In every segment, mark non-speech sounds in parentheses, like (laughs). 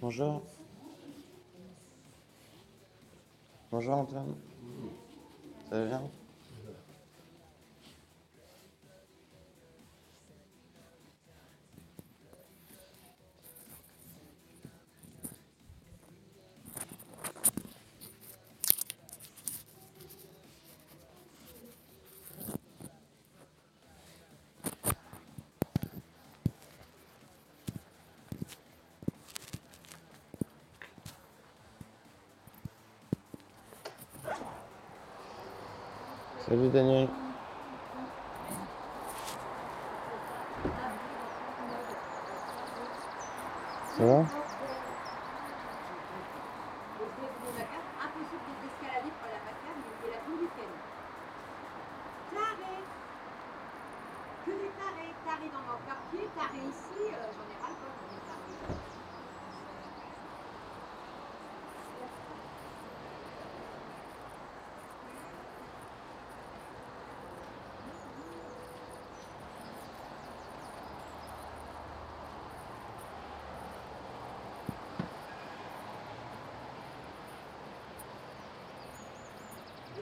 Bonjour. Bonjour Antoine. Ça va bien? Salut Daniel. Ça va?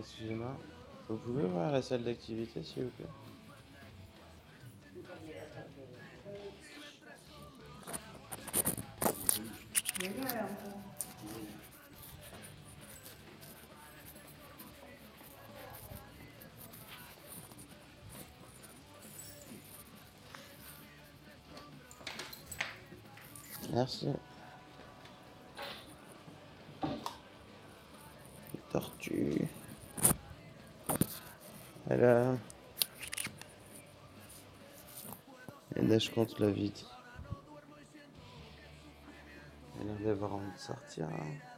Excusez-moi, vous pouvez voir la salle d'activité s'il vous plaît? Merci. Euh, là. Neige contre la vitre. Elle a l'air sortir. Hein.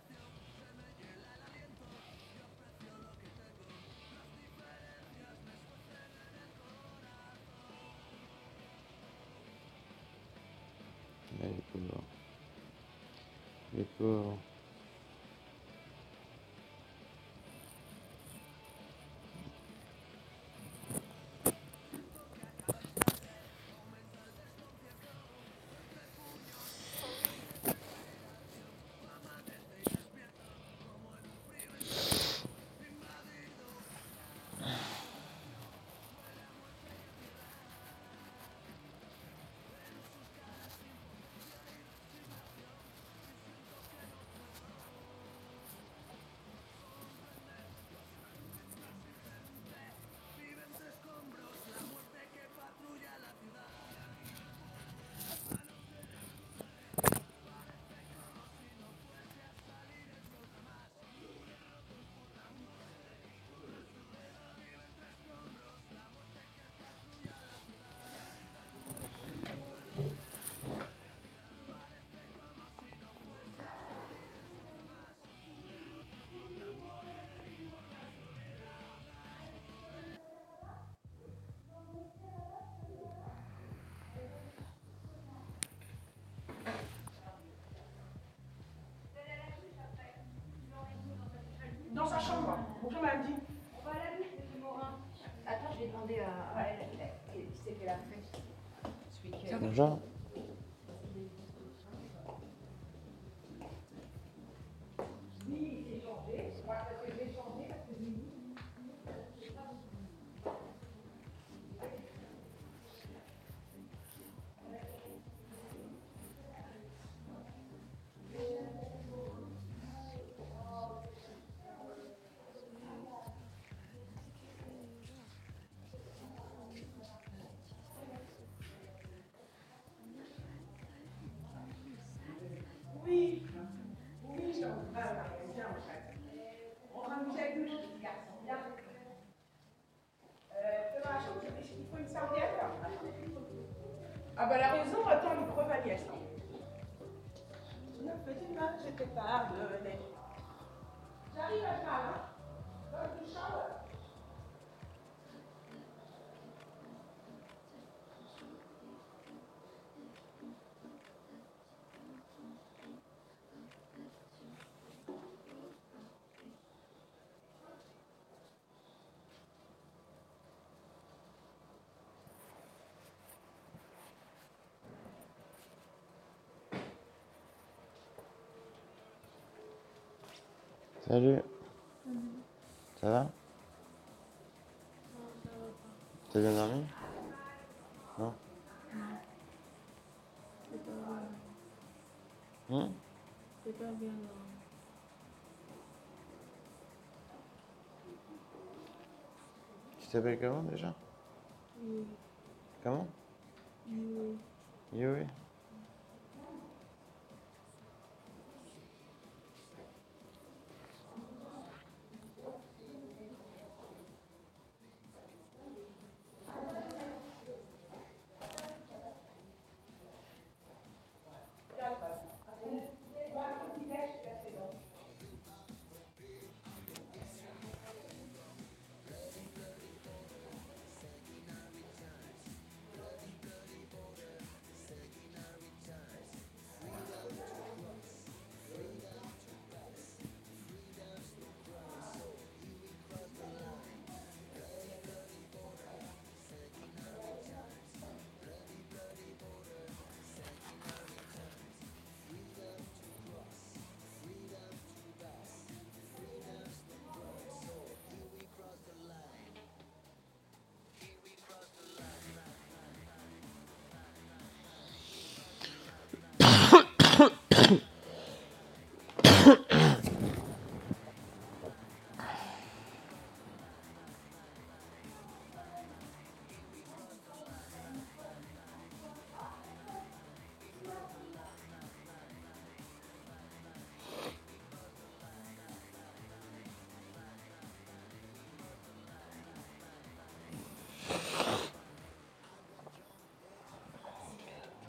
Dans sa chambre. Bonjour Mandy. On va à la douche, monsieur Morin. Attends, je vais demander à, elle, elle, elle, qui c'est qu'elle a fait ce week-end. Petit mal, je t'ai pardonné. J'arrive à ça, hein. Dans le shower. Salut. Ça va? T'as bien dormi? Non? Hum C'est pas bien. Tu t'appelles comment déjà? Oui, Comment? Oui. Yuri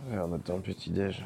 Ouais, on attend le petit déj.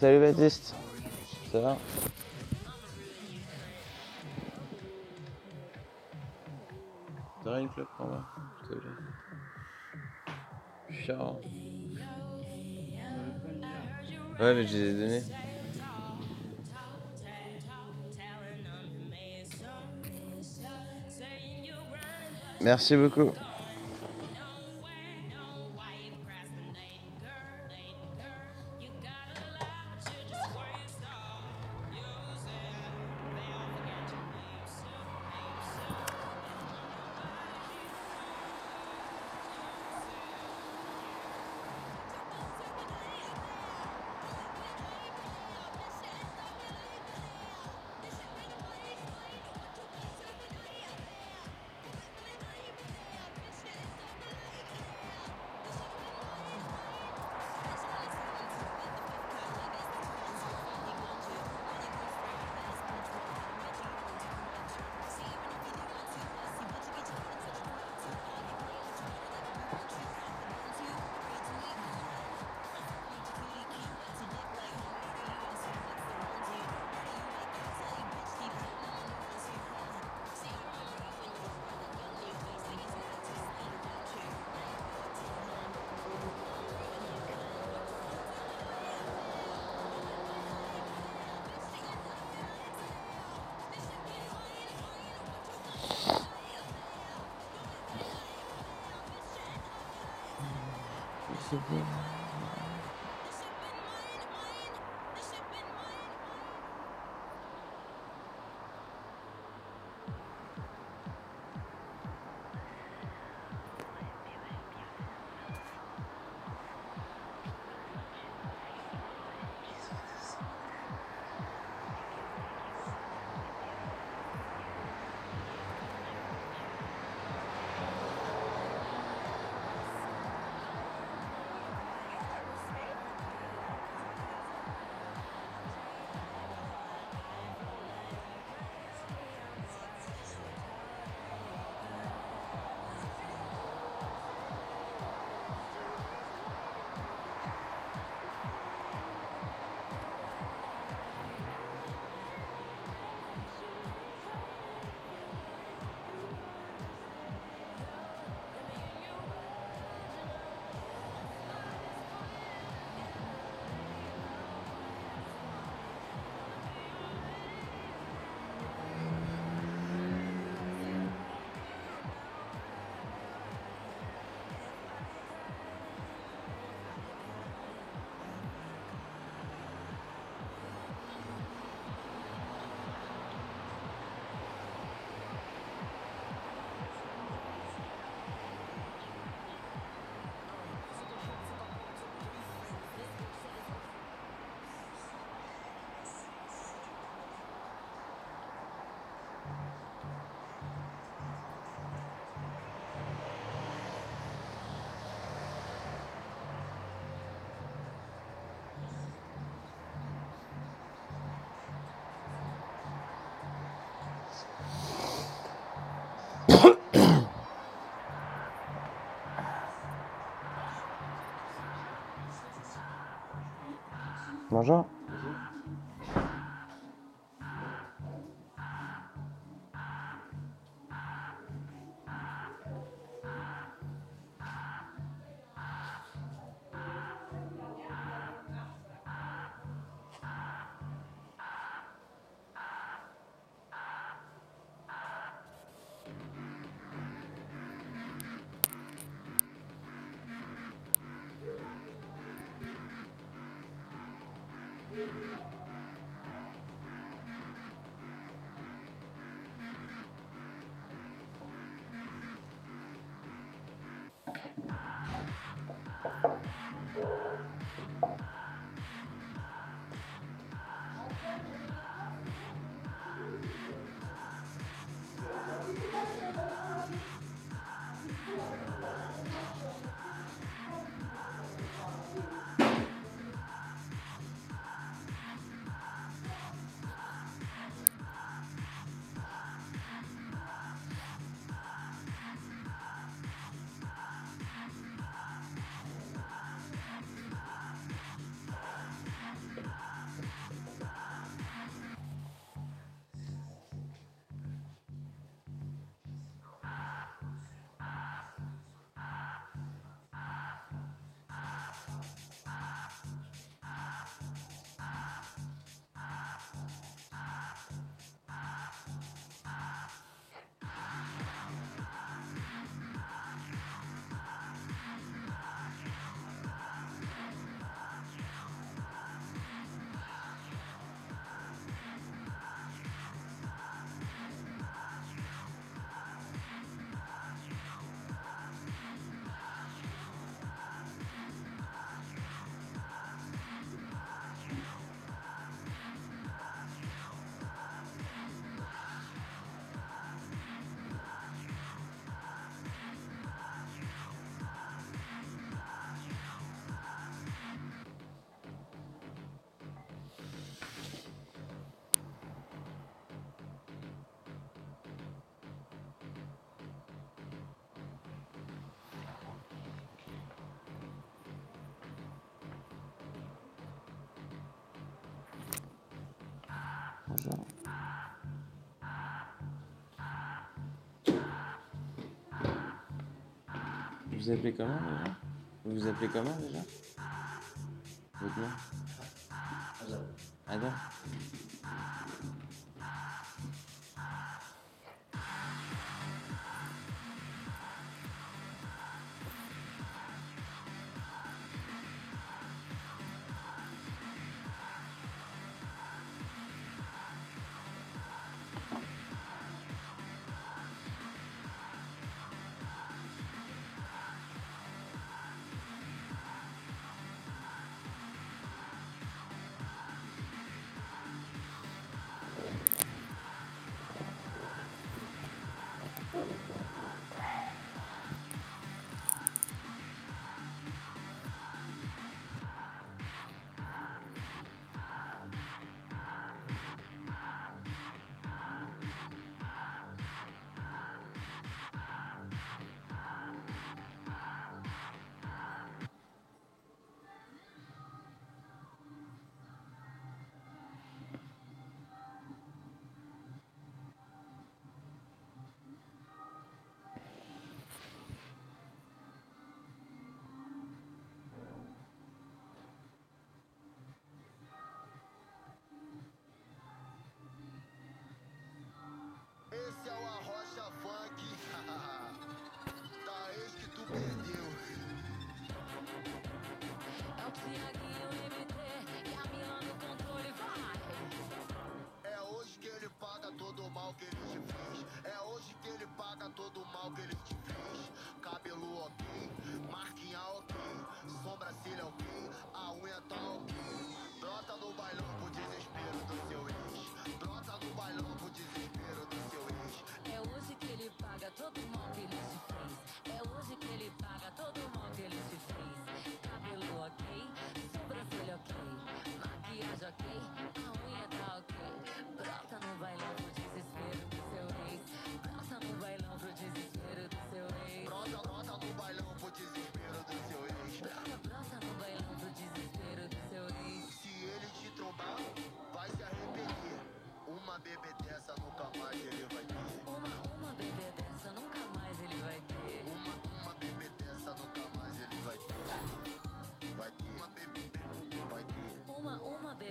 Salut Baptiste. Ça va T'as une club en bas Chiant. Ouais, mais je les ai donnés. Merci beaucoup. Bonjour. Vous vous appelez comment déjà Vous vous appelez comment déjà Votre nom Adam.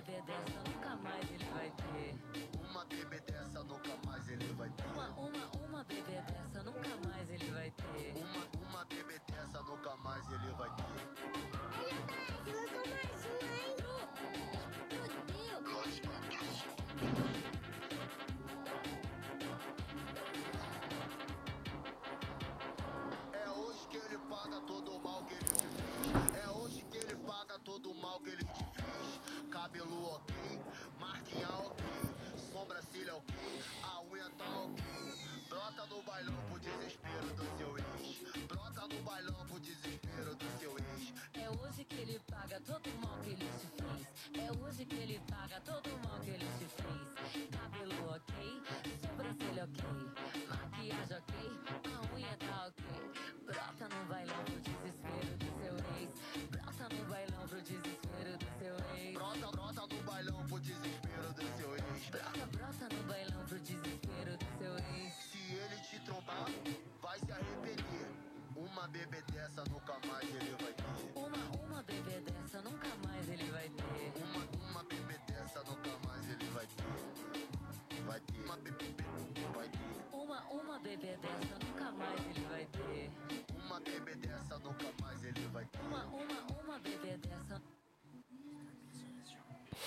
bebê dessa nunca mais ele vai ter. Uma bebê dessa nunca mais ele vai ter. Uma, uma, uma bebê dessa nunca mais ele vai ter. Uma, uma bebê dessa nunca mais ele vai ter. Verdade, lançou mais uma, hein? Pro, pro Deus.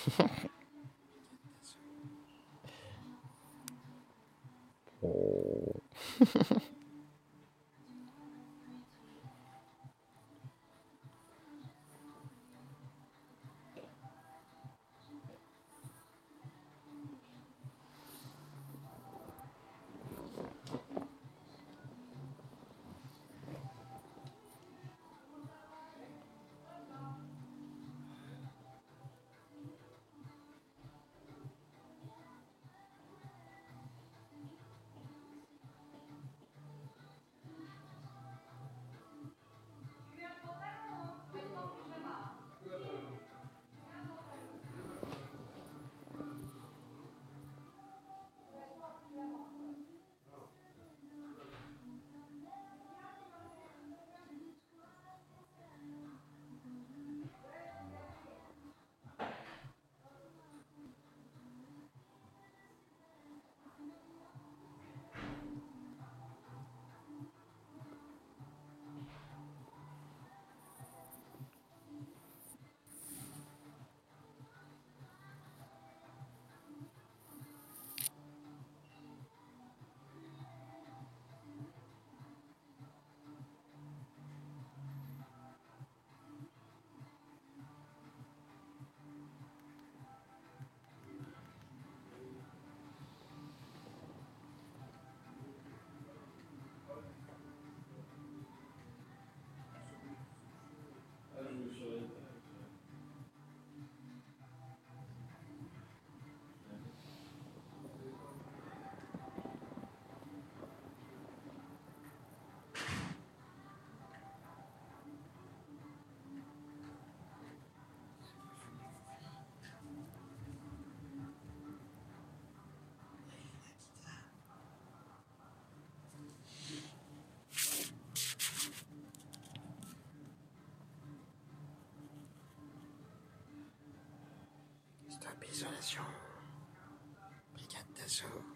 (laughs) oh. (laughs) Stop isolation. Brigade d'assaut.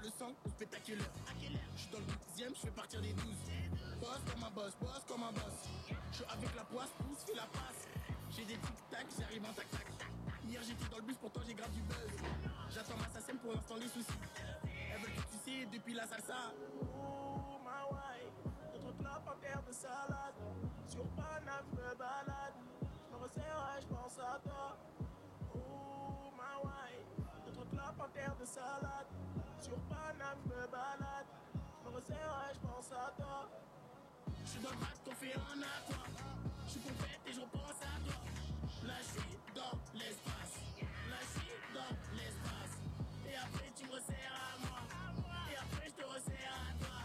Descends au spectaculaire. À quelle heure Je suis dans le 12 je fais partir des 12. Boss comme un boss, boss comme un boss. Je suis avec la poisse, pousse, fais la passe. J'ai des tic-tac, j'arrive en tac-tac. Hier j'étais dans le bus, pourtant j'ai grave du buzz. J'attends ma SACEM pour l'instant les soucis. Elles veulent que tu sais depuis la salsa. Oh ma wife, notre club en terre de salade. Sur Paname, je me balade. Je me resserre, je pense à toi. Je me balade. Me resserre, je pense à toi. Je suis dans le qu'on fait un à toi. Je suis complète et je repense à toi. Là, je dans l'espace. Là, je dans l'espace. Et après, tu me resserres à moi. Et après, je te resserre à toi.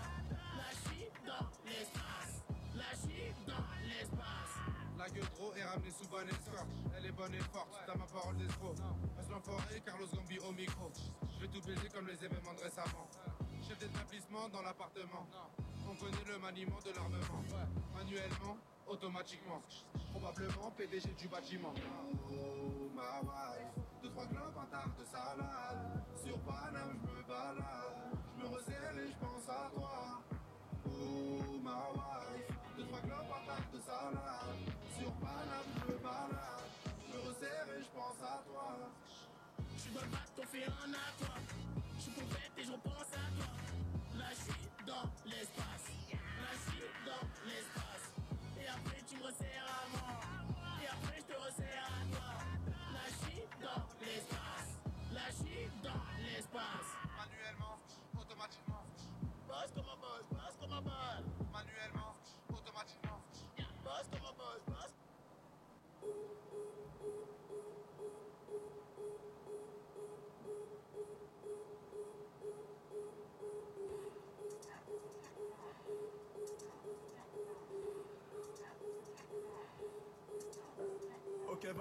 Là, je dans l'espace. Là, je dans l'espace. La gueule trop est ramenée sous est bonne et forte, t'as ma parole d'escroc. Reste l'enfoiré, Carlos Gambi au micro. Je vais tout baiser comme les événements de récemment. Chef d'établissement dans l'appartement. On connaît le maniement de l'armement. Manuellement, automatiquement. Probablement PDG du bâtiment. Oh ma wife, deux trois globes, un tarte de salade. Sur Paname, je me balade. Je me resserre et je pense à toi. Oh ma wife, deux trois globes, un tarte de salade. Sur Paname, je me balade. Resserre et je pense à toi.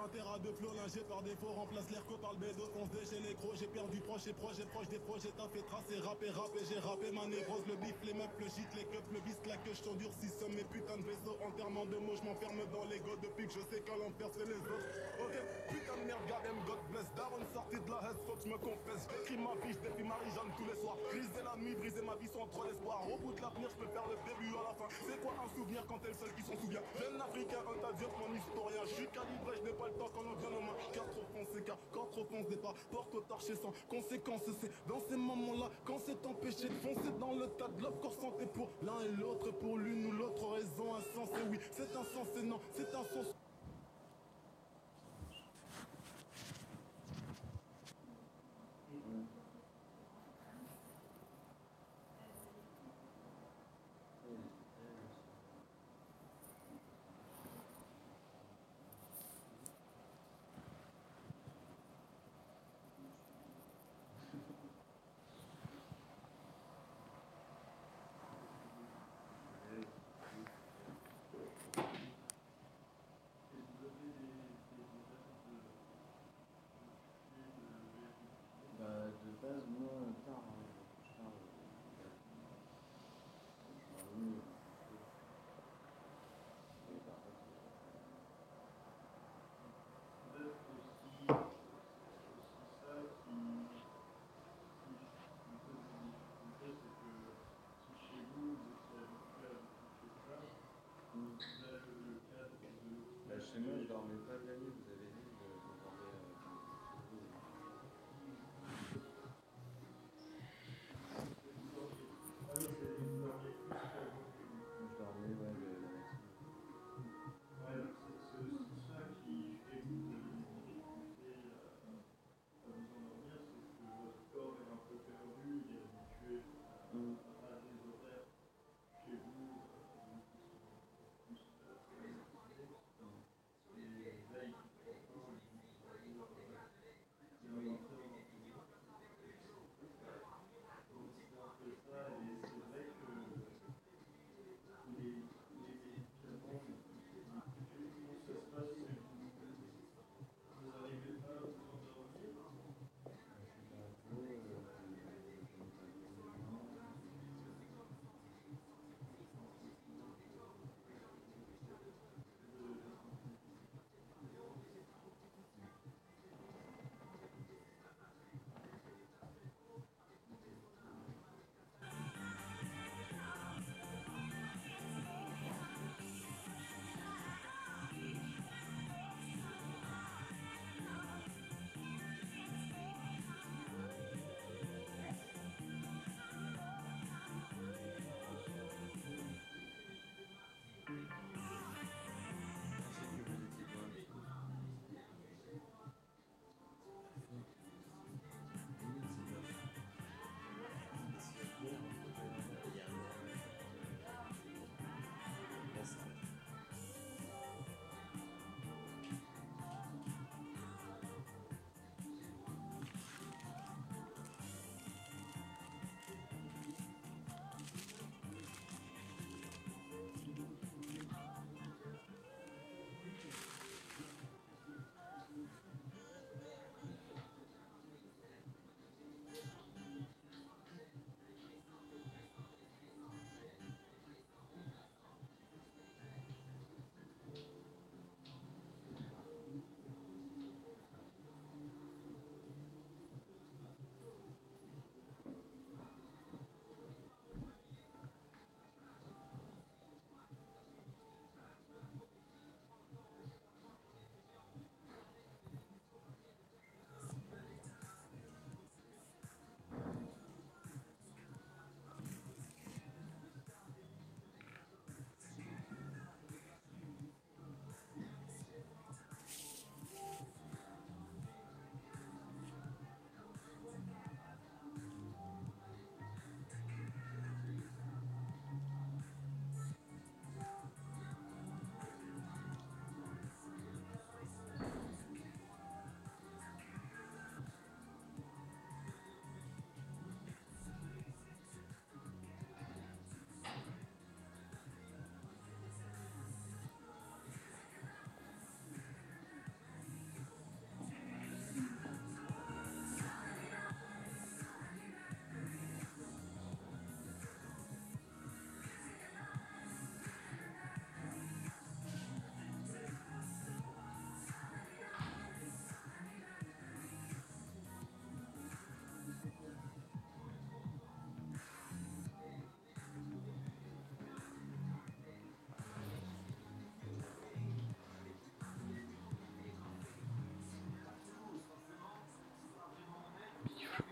Ok, 20 terras de flow, lingé par défaut, remplace l'ERCO par le bédo, fonce chez les gros, j'ai perdu proche et proche et proche des projets, t'as fait tracer, rappé, rappé, j'ai rappé ma névrose, le bif, les meufs, le shit, les cups, le bis, la queue, j't'endurcis, somme mes putains de vaisseaux, enterrement de mots, j'm'enferme dans l'ego. Depuis que je sais qu'à l'enfer c'est les autres. Merde, God God bless, Daron sorti de la haine, faut que j'me confesse, j'écris ma vie, j'défie Marie-Jeanne tous les soirs, briser la nuit, briser ma vie sans trop d'espoir, au bout de l'avenir, j'peux faire le début à la fin, c'est quoi un souvenir quand t'es le seul qui s'en souvient, jeune africain, un tas mon historien, j'suis calibré, j'n'ai pas le temps quand on vient aux mains, car trop foncé, car corps trop fonce départ, porte au torché sans conséquence, c'est dans ces moments-là, quand c'est empêché de foncer dans le tas de l'offre, corps santé pour l'un et l'autre, pour l'une ou l'autre raison. Insensée, oui, c'est insensé, non, c'est insensé.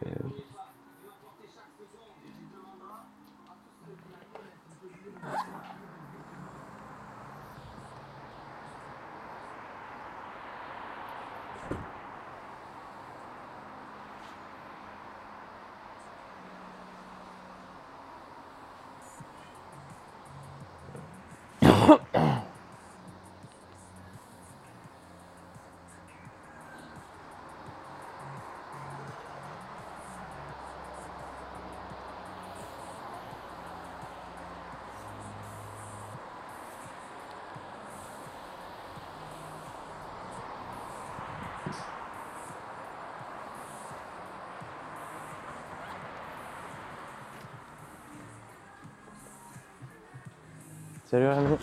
Euh, Salut Rémi.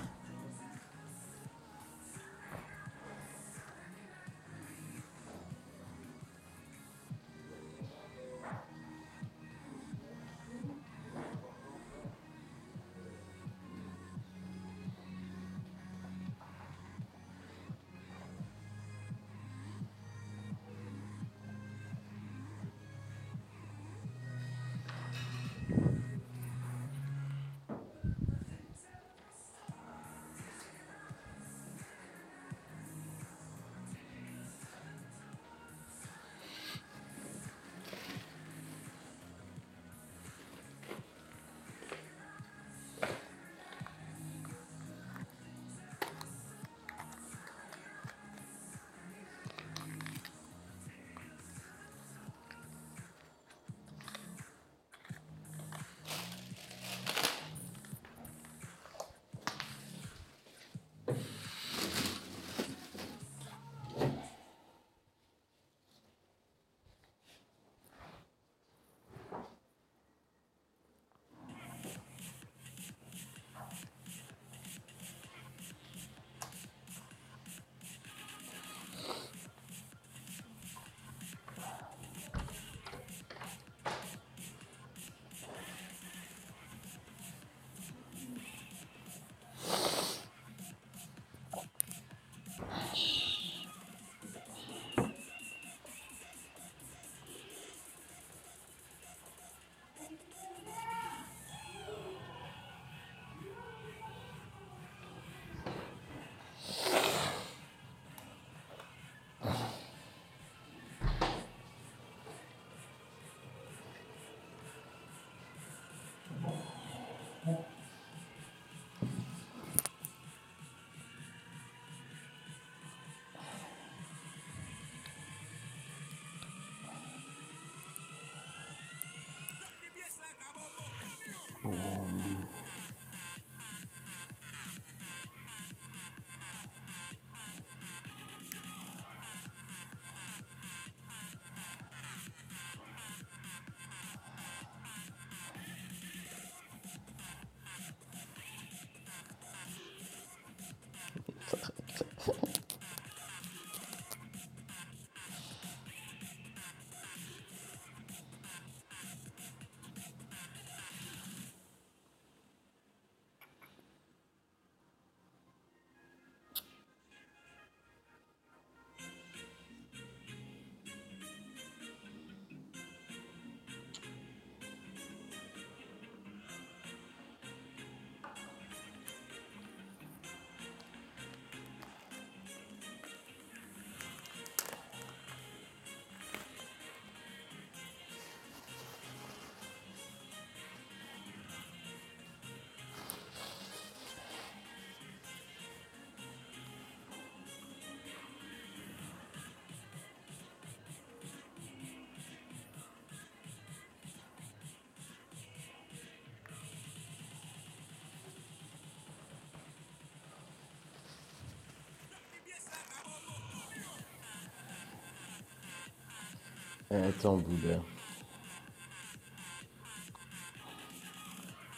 Attends, Bouddha.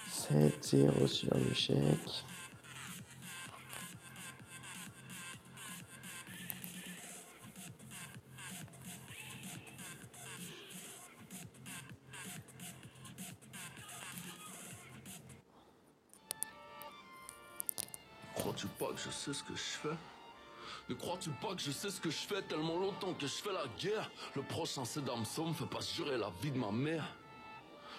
7-0 sur l'échec. Crois-tu pas que je sais ce que je fais Ne crois-tu pas que je sais ce que je fais tellement longtemps que je fais la guerre? Le prochain c'est Damso, me fait pas jurer la vie de ma mère.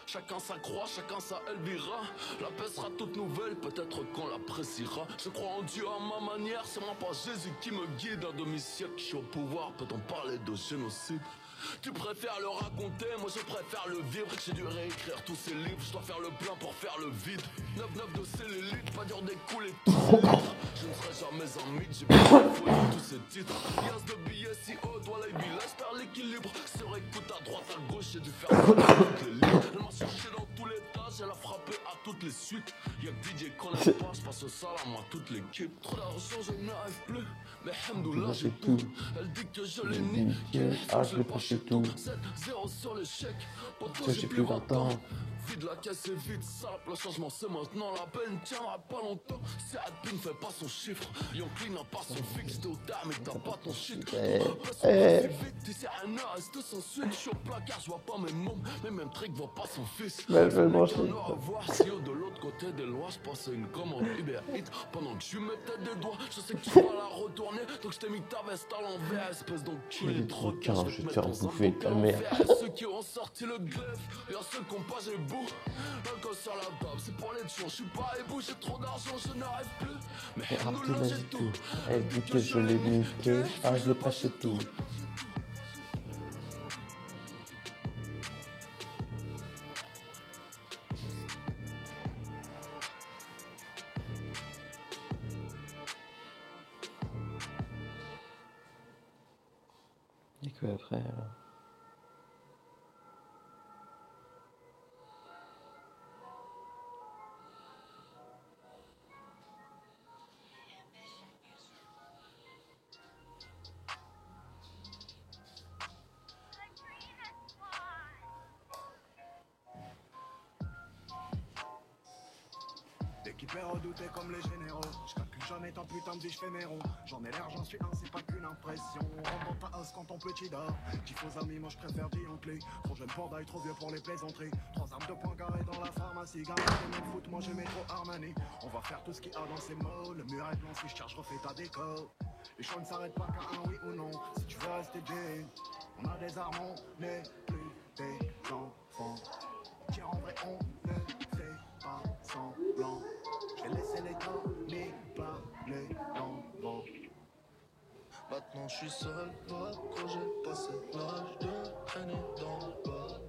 Chacun sa croix, chacun sa Elvira. La paix sera toute nouvelle, peut-être qu'on l'appréciera. Je crois en Dieu à ma manière, c'est moi pas Jésus qui me guide. Un demi-siècle, je suis au pouvoir, peut-on parler de génocide? Tu préfères le raconter, moi je préfère le vivre. J'ai dû réécrire tous ces livres, je dois faire le plein pour faire le vide. 9-9 de cellulite, pas dur d'écouler tous ces livres Je ne serai jamais un mythe, j'ai plus de tous ces titres. Yas de billets si haut, toi la vie, laisse faire l'équilibre. Sur écoute à droite, à gauche, j'ai dû faire toutes les lignes Elle m'a cherché dans tous les tâches, elle a frappé à toutes les suites Y'a que DJ qu'on je passe au salam à toute l'équipe Trop d'argent, je n'arrive plus, mais hamdoullah j'ai tout Elle dit que je l'ai niqué, Ah, je l'ai pas chez tout. 7-0 sur le chèque, pourtant j'ai plus plus 20 ans. 20 ans. Vide la caisse et vite, sale, le changement c'est maintenant. La peine tiendra pas longtemps. Si Adpin fait pas son chiffre, Yonkli n'a pas son fixe. T'es au terme et t'as pas ton shit. Eh, Passe eh. d'ici à un an, reste sans suite. Je suis au placard, je vois pas mes mômes, mais même Trick voit pas son fils. Mais elle veut le manger. On aura à voir si au de l'autre côté des lois, je passe à une commande Uber Eats. Pendant que lui mettais des doigts, je sais que tu vas la retourner. Donc je t'ai mis ta veste à l'envers, espèce d'enculé de trop requin. Je vais te faire un bouffer ta mère. Ceux qui ont sorti le glaive, y'a ceux qui ont pas j'ai bout. L'alcool sur la table, c'est pour les tueurs. Je suis pas ébou, j'ai trop d'argent, je n'arrive plus. Mais Et nous Abdul là, a j'ai dit tout. tout. Elle dit que je l'ai niqué. Ah, je l'ai pas chez tout. Petit dort. J'ai faux amis, moi je préfère Dianclé. Trop jeune pour d'ail, trop vieux pour les plaisanteries. Trois armes de poing carré dans la pharmacie. T'es même foot, moi j'ai métro Armani. On va faire tout ce qu'il y a dans ces mots. Le mur est blanc, si je charge, refais ta déco. Les choix ne s'arrêtent pas qu'à un oui ou non. Si tu veux rester digne, on a des armes, on n'est plus des enfants. Tiens, en vrai, on ne fait pas semblant. Je vais laisser les temps, mais pas les enfants. Maintenant je suis seul, va quand j'ai passé l'âge de traîner dans le bas.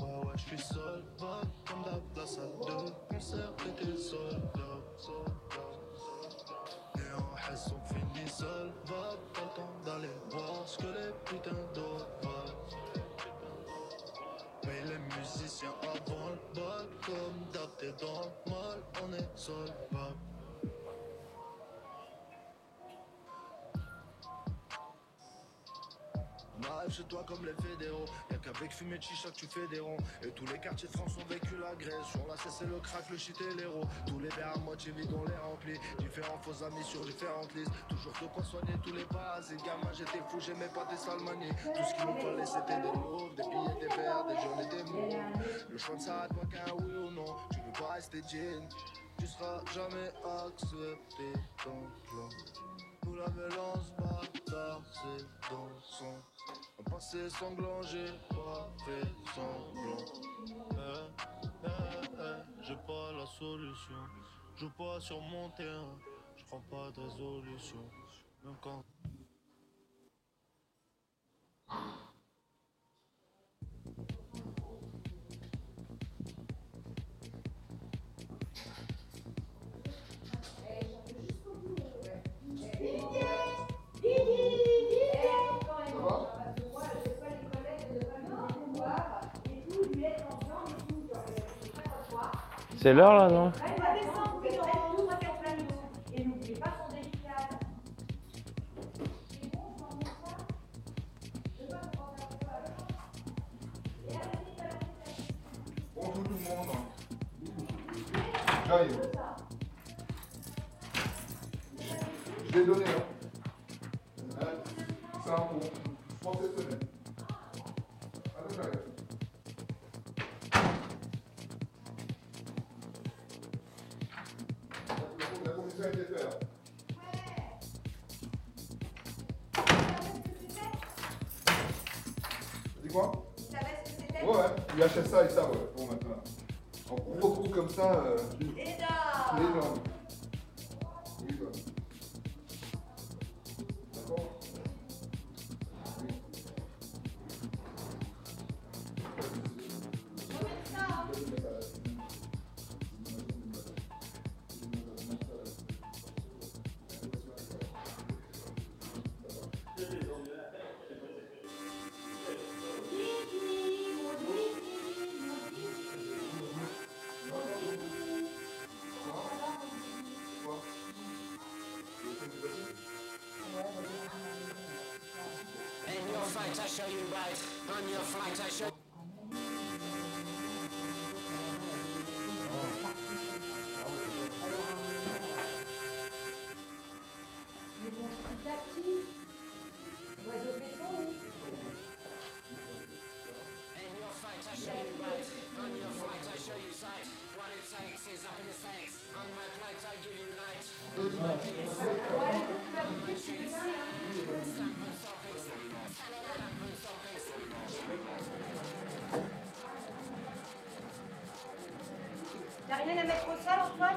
Ouais ouais je suis seul, va comme la salle de concert était soldat. Et en Hesse on finit seul, va pas le temps d'aller voir ce que les putains d'autres. Mais les musiciens avant le bal, comme d'hab dans le mal, on est solvable. On chez toi comme les fédéraux. Y'a qu'avec fumée de chicha que tu fais des ronds. Et tous les quartiers de France ont vécu l'agression. Là, c'est le crack, le shit et l'héros. Tous les verres à moitié vides, on les remplit. Différents faux amis sur différentes listes. Toujours de quoi soigner tous les parasites. Gamin, j'étais fou, j'aimais pas tes sales manies. Tout ce qu'il nous fallait, c'était des louves, des billets, des verres, des jaunes et des mots. Le choix ne s'arrête pas qu'un oui ou non. Tu veux pas rester jean. Tu seras jamais accepté dans clan. Nous la violence bâtard, c'est dans. Un passé sanglant, j'ai pas fait semblant. Eh, eh, eh, j'ai pas la solution. Je pas sur mon terrain, je prends pas de résolution. Même quand. C'est l'heure là, non? flight, I show you right. On your flight, I show rien à mettre au sol, Antoine?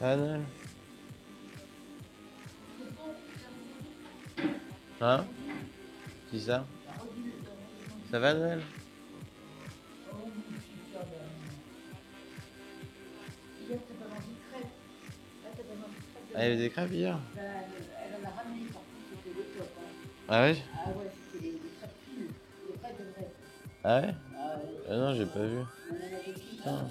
Anne Hein Qui ça Ça va, Noël? Ah, il y avait des crêpes hier? Elle en a ramené, par contre, c'était le top. Ah ouais? Ah ouais, c'était des crêpes pures, des vraies de vraies. Ah ouais Ah Non, j'ai pas vu. Ah.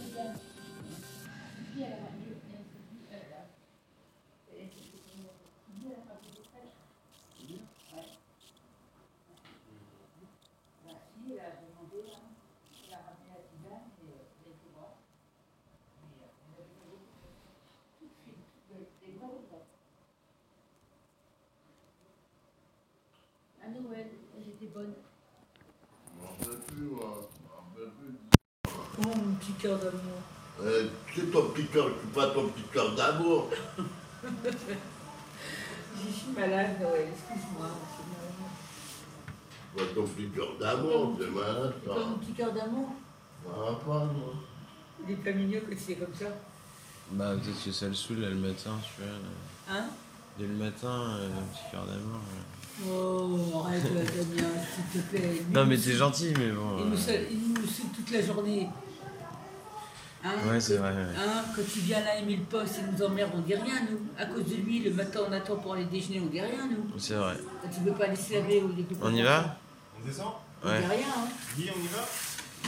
Il est pas mignon que c'est comme ça. Bah, peut-être que ça le saoule là, le matin, tu vois. là. Hein? Dès le matin, euh, un petit cœur d'amour. Oh, arrête, Damien, s'il te plaît. Non, mais nous- gentil, mais bon. Il nous, euh, saoule- il nous saoule toute la journée. Hein, Ouais, c'est vrai, ouais. Hein, quand il vient là, il met le poste, il nous emmerde, on dit rien, nous. À cause de lui, le matin, on attend pour aller déjeuner, on dit rien, nous. C'est vrai. Quand il veut pas aller se laver ou des On y va? On descend? On dit Ouais. rien, hein. Guy, on y va? Oh,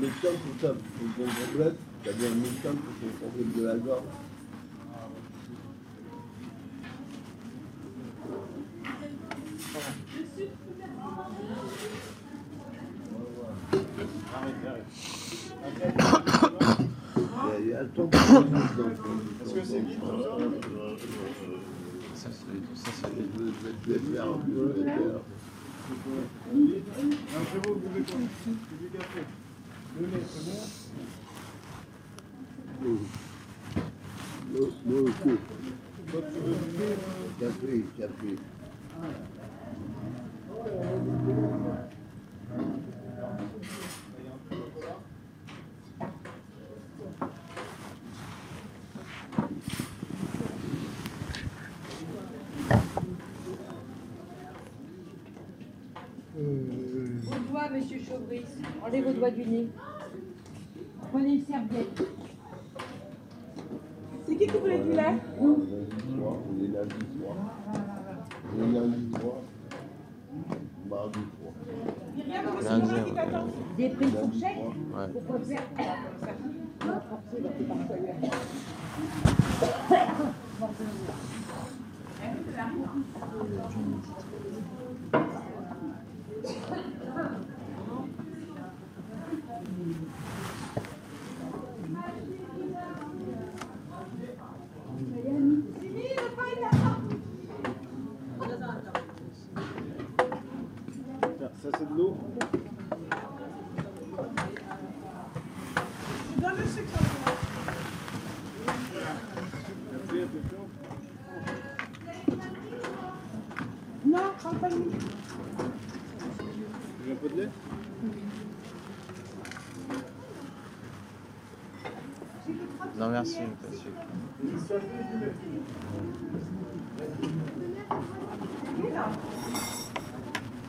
Médecin pour ça, pour vu un médecin pour problème de la gorge Est-ce que c'est vite c'est ça, c'est Je vais je vais te faire, je vais te faire. Un frérot, vous buvez quoi C'est du café. Le lait, c'est bon L'eau, l'eau, l'eau. Toi, tu veux du lait euh, Café, café. Vos monsieur Chauvris. Enlevez vos doigts du nez. Prenez une serviette. C'est qui qui voulait du lait on est lundi. On est lundi. Mardi Lundi. Des prix Ouais. Pourquoi faire Non, forcez la plupart de Tiens, Ça, c'est de l'eau. Je donne le sucre. Café, attention. Non, prends pas le micro. Tu veux un peu de lait Non, merci, pas de sucre.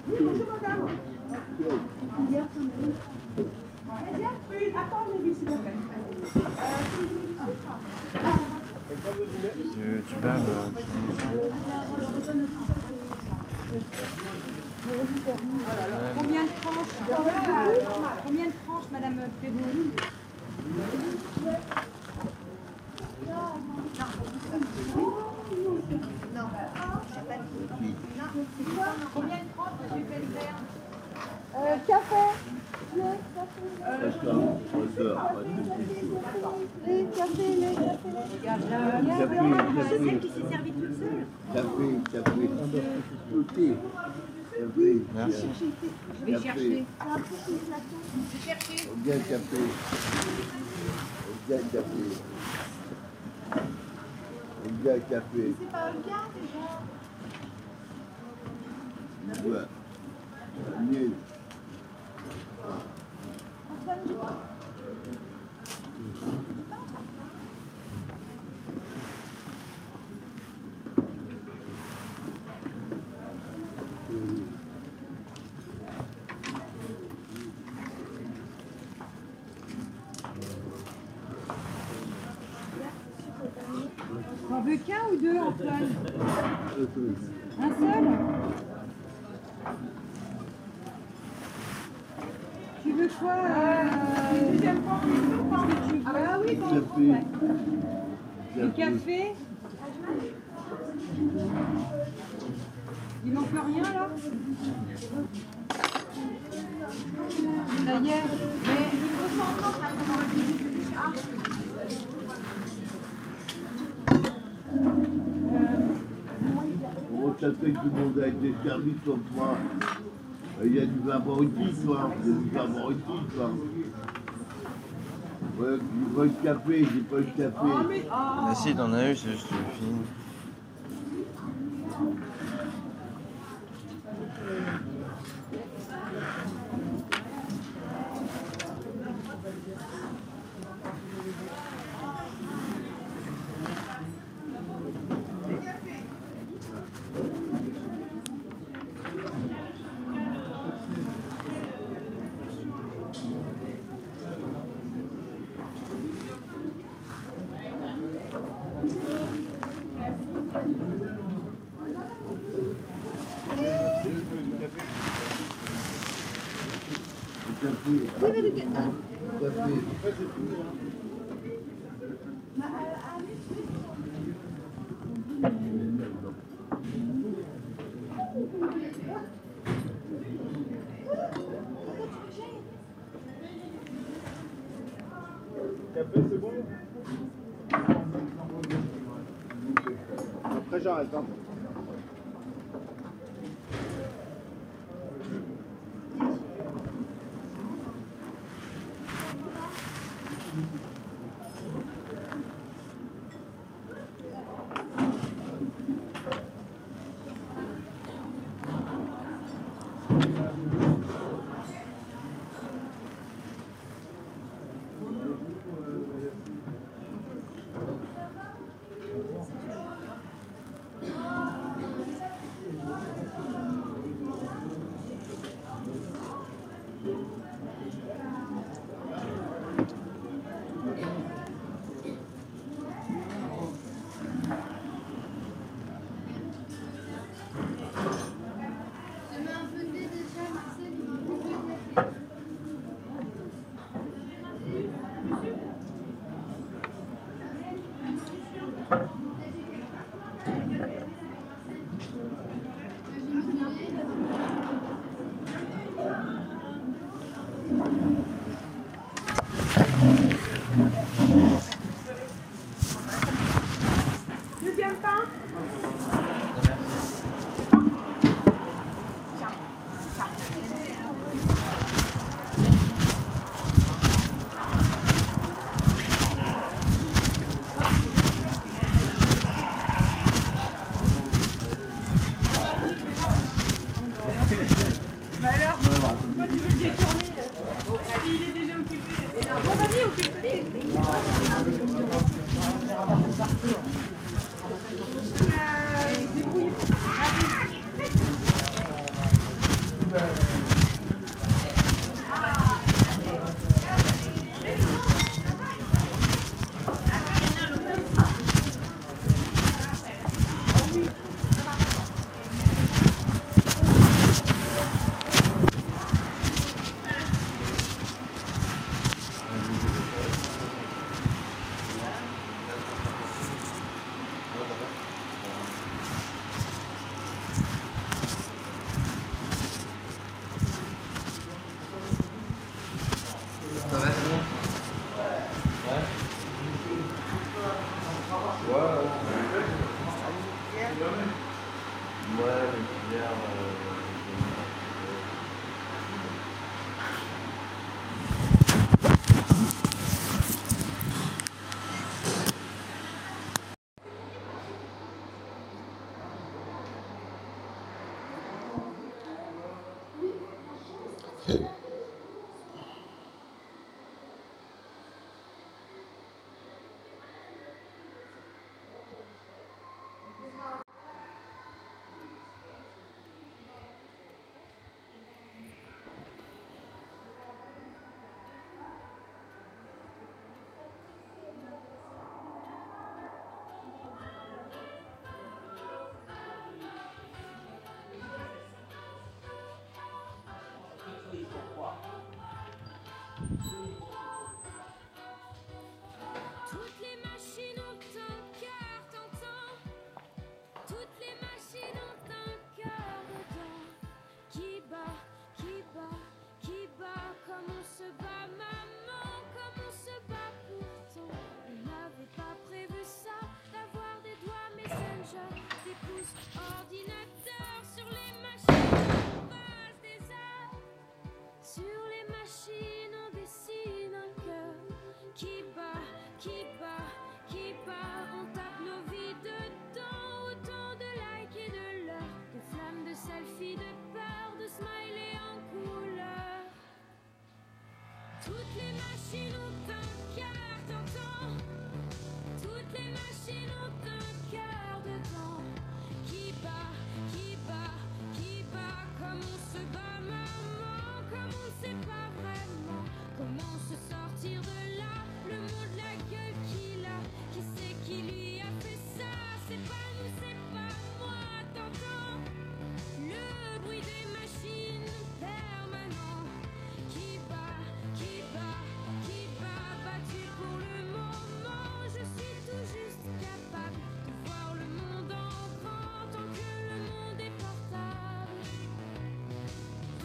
Oui, bonjour madame. Oui, attends, Lévi, s'il te plaît. Tu, tu parles euh, Combien de tranches Combien de tranches, madame Prévost Combien de tranches, monsieur Pelzer Euh, café. Reste là, reste là, reste là. Lait, café, lait, café. Café, C'est celle café, qui s'est servie toute seule. café, café. Côté. Café. Merci. Je vais chercher. Je vais chercher. On vient café. On vient café. On vient café. C'est pas un gars déjà. Ouais. Mieux. Antoine Joie. T'en veux qu'un ou deux, Antoine Un seul Tu veux quoi euh, Deuxième fois, pas tu veux Ah oui, bon. Café. Du café Il manque rien là Ça y est, mais il faut s'entendre là pendant la visite. Ah. Ça fait que tout le monde a été servi sauf moi Il y a du vin broti, toi. Il y a du vin broti, toi. Ouais, de café, j'ai pas de café. Si, t'en as eu, c'est juste le film. estaba el campo. Toutes les machines ont un cœur, t'entends. Toutes les machines ont un cœur dedans. Qui bat, qui bat, qui bat comme on sait.